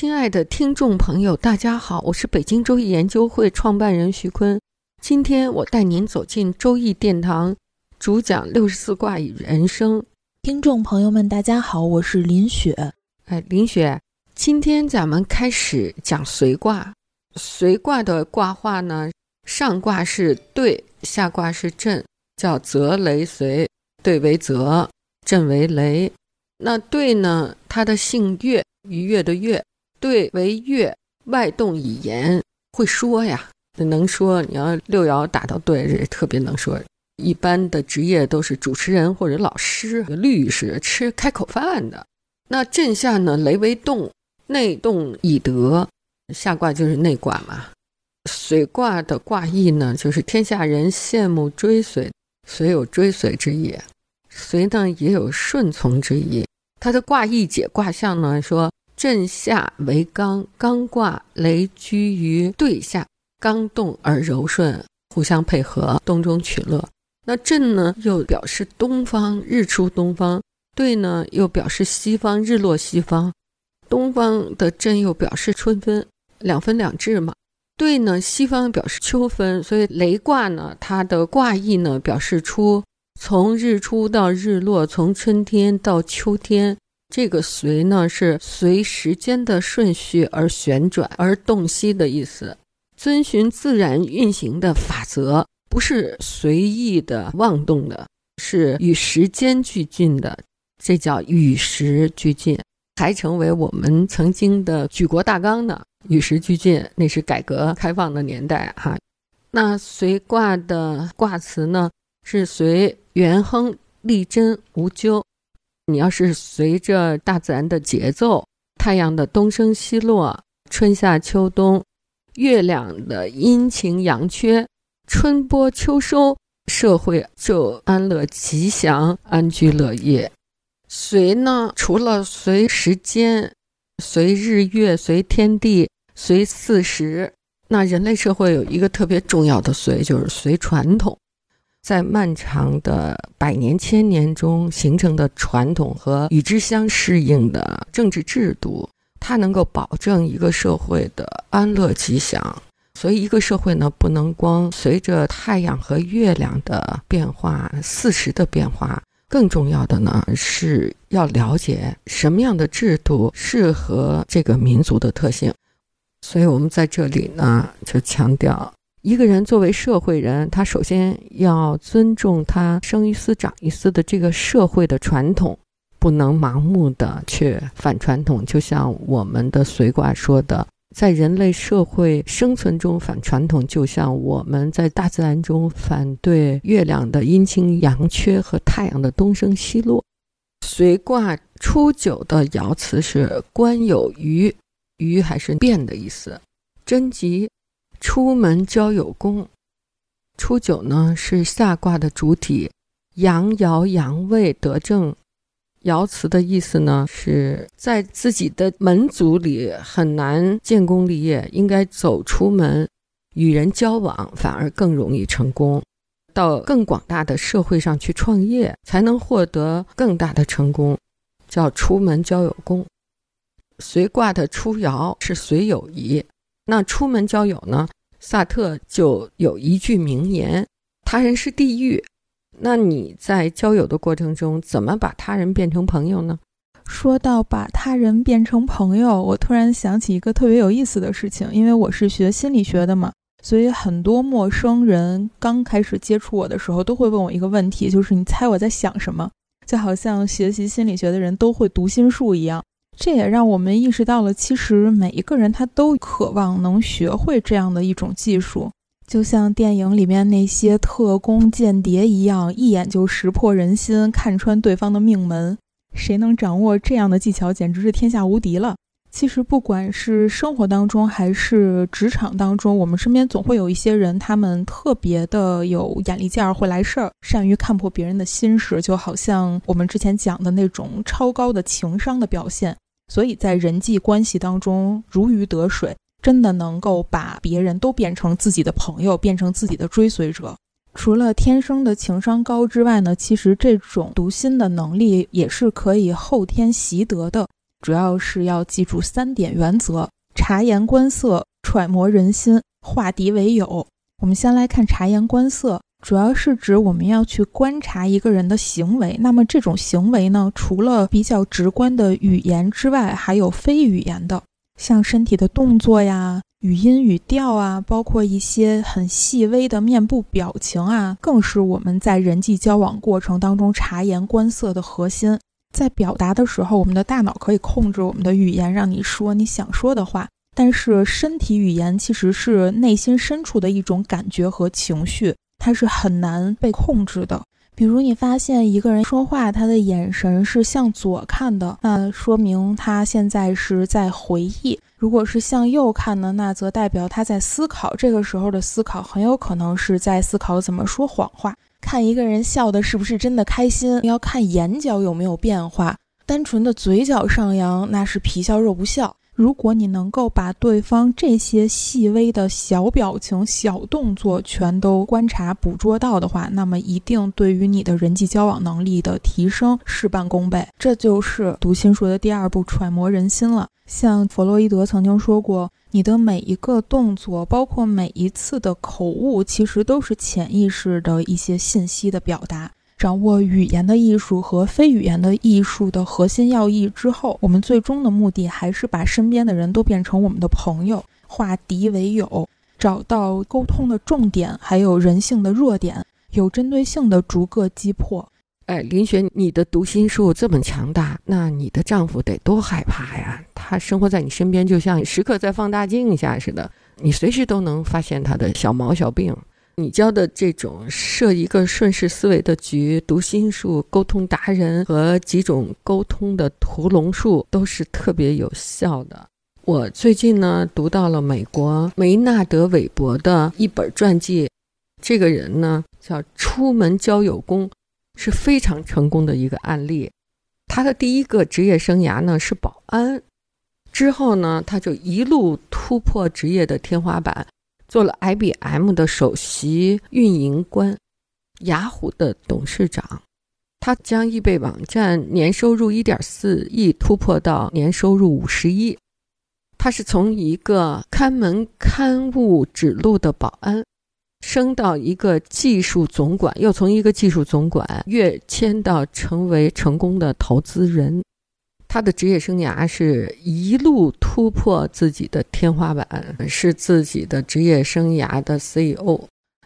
亲爱的听众朋友，大家好，我是北京周易研究会创办人徐坤。今天我带您走进周易殿堂，主讲六十四卦与人生。听众朋友们，大家好，我是林雪。哎，林雪，今天咱们开始讲随卦。随卦的卦画呢，上卦是兑，下卦是震，叫泽雷随。兑为泽，震为雷。那兑呢，它的姓岳，愉悦的悦。对为月外动以言，会说呀，能说。你要六爻打到对，特别能说。一般的职业都是主持人或者老师、律师，吃开口饭的。那震下呢，雷为动，内动以德，下卦就是内卦嘛。水卦的卦意呢，就是天下人羡慕追随，随有追随之意，随呢也有顺从之意。它的卦意解卦象呢，说。震下为刚，刚卦雷居于兑下，刚动而柔顺，互相配合，动中取乐。那震呢，又表示东方日出东方；兑呢，又表示西方日落西方。东方的震又表示春分，两分两至嘛。兑呢，西方表示秋分，所以雷卦呢，它的卦意呢，表示出从日出到日落，从春天到秋天。这个随呢是随时间的顺序而旋转而洞悉的意思，遵循自然运行的法则，不是随意的妄动的，是与时间俱进的，这叫与时俱进，还成为我们曾经的举国大纲呢。与时俱进，那是改革开放的年代哈。那随卦的卦辞呢是随元亨利贞无咎。你要是随着大自然的节奏，太阳的东升西落，春夏秋冬，月亮的阴晴阳缺，春播秋收，社会就安乐吉祥，安居乐业。随呢，除了随时间，随日月，随天地，随四时，那人类社会有一个特别重要的随，就是随传统。在漫长的百年千年中形成的传统和与之相适应的政治制度，它能够保证一个社会的安乐吉祥。所以，一个社会呢，不能光随着太阳和月亮的变化、四时的变化，更重要的呢，是要了解什么样的制度适合这个民族的特性。所以我们在这里呢，就强调。一个人作为社会人，他首先要尊重他生于斯长于斯的这个社会的传统，不能盲目的去反传统。就像我们的随卦说的，在人类社会生存中反传统，就像我们在大自然中反对月亮的阴晴阳缺和太阳的东升西落。随卦初九的爻辞是“官有余”，余还是变的意思，贞吉。出门交友功，初九呢是下卦的主体，阳爻阳位得正。爻辞的意思呢是在自己的门族里很难建功立业，应该走出门，与人交往反而更容易成功，到更广大的社会上去创业，才能获得更大的成功，叫出门交友功。随卦的初爻是随友谊。那出门交友呢？萨特就有一句名言：“他人是地狱。”那你在交友的过程中，怎么把他人变成朋友呢？说到把他人变成朋友，我突然想起一个特别有意思的事情。因为我是学心理学的嘛，所以很多陌生人刚开始接触我的时候，都会问我一个问题，就是你猜我在想什么？就好像学习心理学的人都会读心术一样。这也让我们意识到了，其实每一个人他都渴望能学会这样的一种技术，就像电影里面那些特工间谍一样，一眼就识破人心，看穿对方的命门。谁能掌握这样的技巧，简直是天下无敌了。其实，不管是生活当中还是职场当中，我们身边总会有一些人，他们特别的有眼力劲儿，会来事儿，善于看破别人的心事，就好像我们之前讲的那种超高的情商的表现。所以在人际关系当中如鱼得水，真的能够把别人都变成自己的朋友，变成自己的追随者。除了天生的情商高之外呢，其实这种读心的能力也是可以后天习得的。主要是要记住三点原则：察言观色、揣摩人心、化敌为友。我们先来看察言观色，主要是指我们要去观察一个人的行为。那么这种行为呢，除了比较直观的语言之外，还有非语言的，像身体的动作呀、语音语调啊，包括一些很细微的面部表情啊，更是我们在人际交往过程当中察言观色的核心。在表达的时候，我们的大脑可以控制我们的语言，让你说你想说的话。但是身体语言其实是内心深处的一种感觉和情绪，它是很难被控制的。比如你发现一个人说话，他的眼神是向左看的，那说明他现在是在回忆；如果是向右看呢，那则代表他在思考。这个时候的思考很有可能是在思考怎么说谎话。看一个人笑的是不是真的开心，要看眼角有没有变化。单纯的嘴角上扬，那是皮笑肉不笑。如果你能够把对方这些细微的小表情、小动作全都观察捕捉到的话，那么一定对于你的人际交往能力的提升事半功倍。这就是读心术的第二步，揣摩人心了。像弗洛伊德曾经说过。你的每一个动作，包括每一次的口误，其实都是潜意识的一些信息的表达。掌握语言的艺术和非语言的艺术的核心要义之后，我们最终的目的还是把身边的人都变成我们的朋友，化敌为友，找到沟通的重点，还有人性的弱点，有针对性的逐个击破。哎，林雪，你的读心术这么强大，那你的丈夫得多害怕呀？他生活在你身边，就像时刻在放大镜下似的，你随时都能发现他的小毛小病。你教的这种设一个顺势思维的局、读心术、沟通达人和几种沟通的屠龙术，都是特别有效的。我最近呢，读到了美国梅纳德·韦伯的一本传记，这个人呢叫出门交友工。是非常成功的一个案例。他的第一个职业生涯呢是保安，之后呢他就一路突破职业的天花板，做了 IBM 的首席运营官，雅虎的董事长。他将易贝网站年收入1.4亿突破到年收入50亿。他是从一个看门看物指路的保安。升到一个技术总管，又从一个技术总管跃迁到成为成功的投资人。他的职业生涯是一路突破自己的天花板，是自己的职业生涯的 CEO。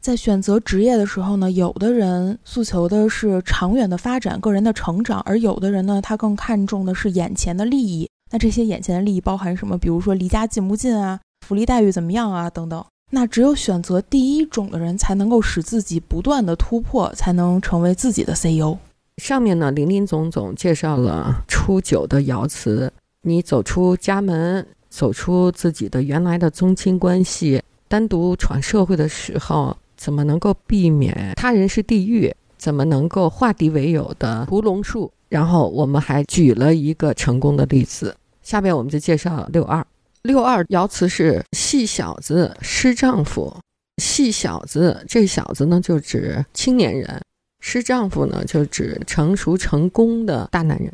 在选择职业的时候呢，有的人诉求的是长远的发展、个人的成长，而有的人呢，他更看重的是眼前的利益。那这些眼前的利益包含什么？比如说离家近不近啊，福利待遇怎么样啊，等等。那只有选择第一种的人，才能够使自己不断的突破，才能成为自己的 CEO。上面呢，林林总总介绍了初九的爻辞。你走出家门，走出自己的原来的宗亲关系，单独闯社会的时候，怎么能够避免他人是地狱？怎么能够化敌为友的屠龙术？然后我们还举了一个成功的例子。下面我们就介绍六二。六二爻辞是细小子失丈夫，细小子这小子呢就指青年人，失丈夫呢就指成熟成功的大男人。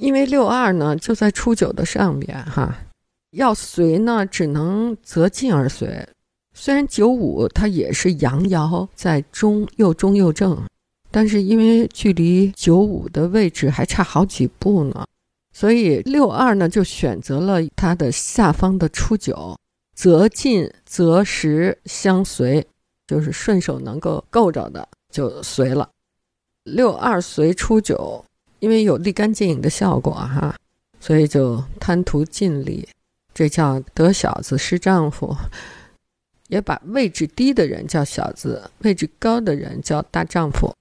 因为六二呢就在初九的上边哈，要随呢只能择进而随。虽然九五它也是阳爻在中又中又正，但是因为距离九五的位置还差好几步呢。所以六二呢，就选择了它的下方的初九，择近择时相随，就是顺手能够够着的就随了。六二随初九，因为有立竿见影的效果哈，所以就贪图尽力，这叫得小子失丈夫，也把位置低的人叫小子，位置高的人叫大丈夫。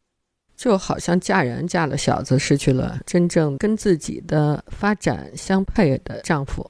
就好像嫁人嫁了小子，失去了真正跟自己的发展相配的丈夫。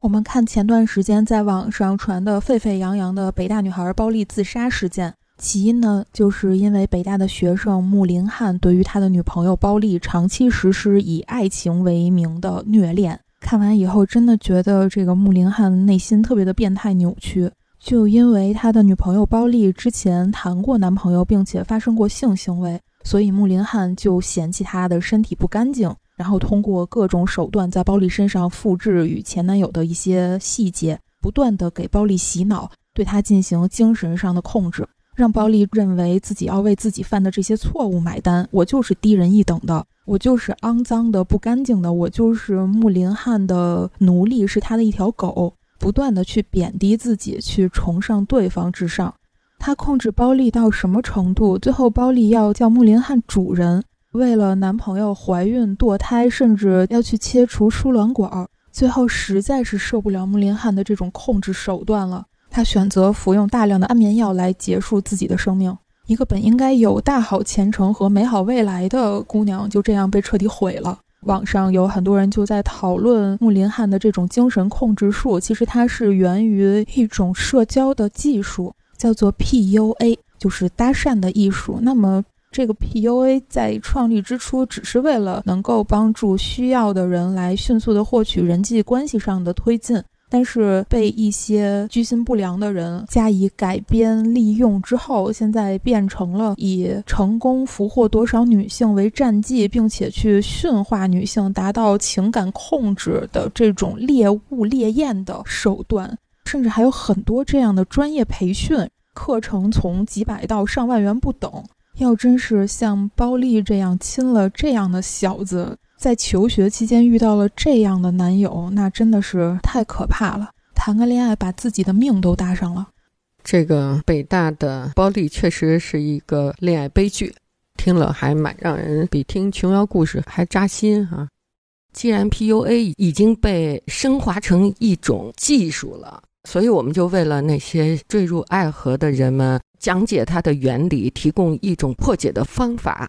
我们看前段时间在网上传的沸沸扬扬的北大女孩包丽自杀事件，其因呢，就是因为北大的学生穆林汉对于他的女朋友包丽长期实施以爱情为名的虐恋。看完以后，真的觉得这个穆林汉内心特别的变态扭曲。就因为他的女朋友包丽之前谈过男朋友，并且发生过性行为，所以穆林汉就嫌弃她的身体不干净。然后通过各种手段在包丽身上复制与前男友的一些细节，不断的给包丽洗脑，对她进行精神上的控制，让包丽认为自己要为自己犯的这些错误买单。我就是低人一等的，我就是肮脏的、不干净的，我就是穆林汉的奴隶，是他的一条狗，不断的去贬低自己，去崇尚对方至上。他控制包丽到什么程度？最后包丽要叫穆林汉主人。为了男朋友怀孕堕胎，甚至要去切除输卵管，最后实在是受不了穆林汉的这种控制手段了，他选择服用大量的安眠药来结束自己的生命。一个本应该有大好前程和美好未来的姑娘，就这样被彻底毁了。网上有很多人就在讨论穆林汉的这种精神控制术，其实它是源于一种社交的技术，叫做 PUA，就是搭讪的艺术。那么。这个 PUA 在创立之初，只是为了能够帮助需要的人来迅速的获取人际关系上的推进，但是被一些居心不良的人加以改编利用之后，现在变成了以成功俘获多少女性为战绩，并且去驯化女性，达到情感控制的这种猎物猎艳的手段，甚至还有很多这样的专业培训课程，从几百到上万元不等。要真是像包丽这样亲了这样的小子，在求学期间遇到了这样的男友，那真的是太可怕了。谈个恋爱，把自己的命都搭上了。这个北大的包丽确实是一个恋爱悲剧，听了还蛮让人比听琼瑶故事还扎心哈。既然 PUA 已经被升华成一种技术了，所以我们就为了那些坠入爱河的人们。讲解它的原理，提供一种破解的方法。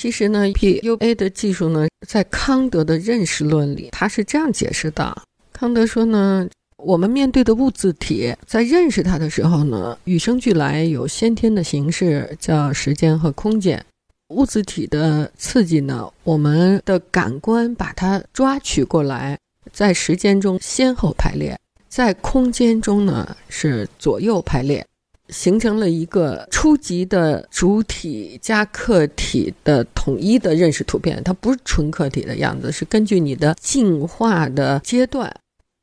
其实呢，PUA 的技术呢，在康德的认识论里，他是这样解释的：康德说呢，我们面对的物质体，在认识它的时候呢，与生俱来有先天的形式，叫时间和空间。物质体的刺激呢，我们的感官把它抓取过来，在时间中先后排列，在空间中呢是左右排列。形成了一个初级的主体加客体的统一的认识图片，它不是纯客体的样子，是根据你的进化的阶段，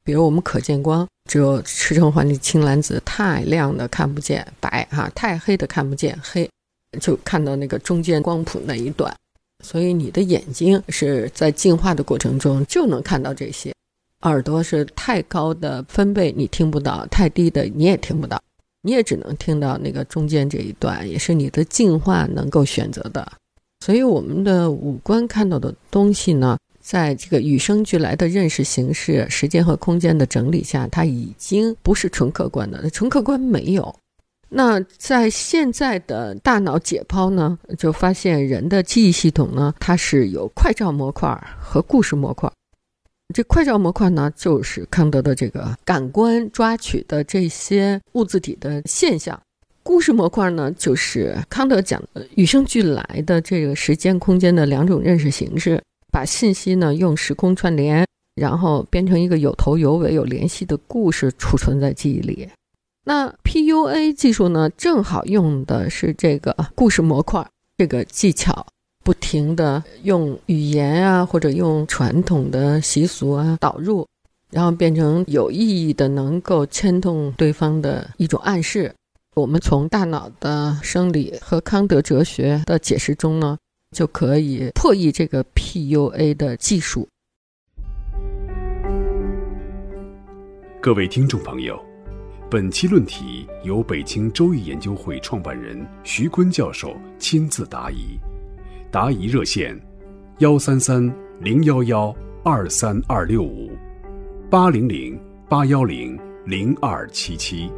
比如我们可见光，只有赤橙黄绿青蓝紫，太亮的看不见白哈，太黑的看不见黑，就看到那个中间光谱那一段，所以你的眼睛是在进化的过程中就能看到这些，耳朵是太高的分贝你听不到，太低的你也听不到。你也只能听到那个中间这一段，也是你的进化能够选择的。所以，我们的五官看到的东西呢，在这个与生俱来的认识形式、时间和空间的整理下，它已经不是纯客观的。纯客观没有。那在现在的大脑解剖呢，就发现人的记忆系统呢，它是有快照模块和故事模块。这快照模块呢，就是康德的这个感官抓取的这些物质体的现象；故事模块呢，就是康德讲的与生俱来的这个时间空间的两种认识形式，把信息呢用时空串联，然后编成一个有头有尾、有联系的故事，储存在记忆里。那 PUA 技术呢，正好用的是这个故事模块这个技巧。不停的用语言啊，或者用传统的习俗啊导入，然后变成有意义的、能够牵动对方的一种暗示。我们从大脑的生理和康德哲学的解释中呢，就可以破译这个 PUA 的技术。各位听众朋友，本期论题由北京周易研究会创办人徐坤教授亲自答疑。答疑热线：幺三三零幺幺二三二六五，八零零八幺零零二七七。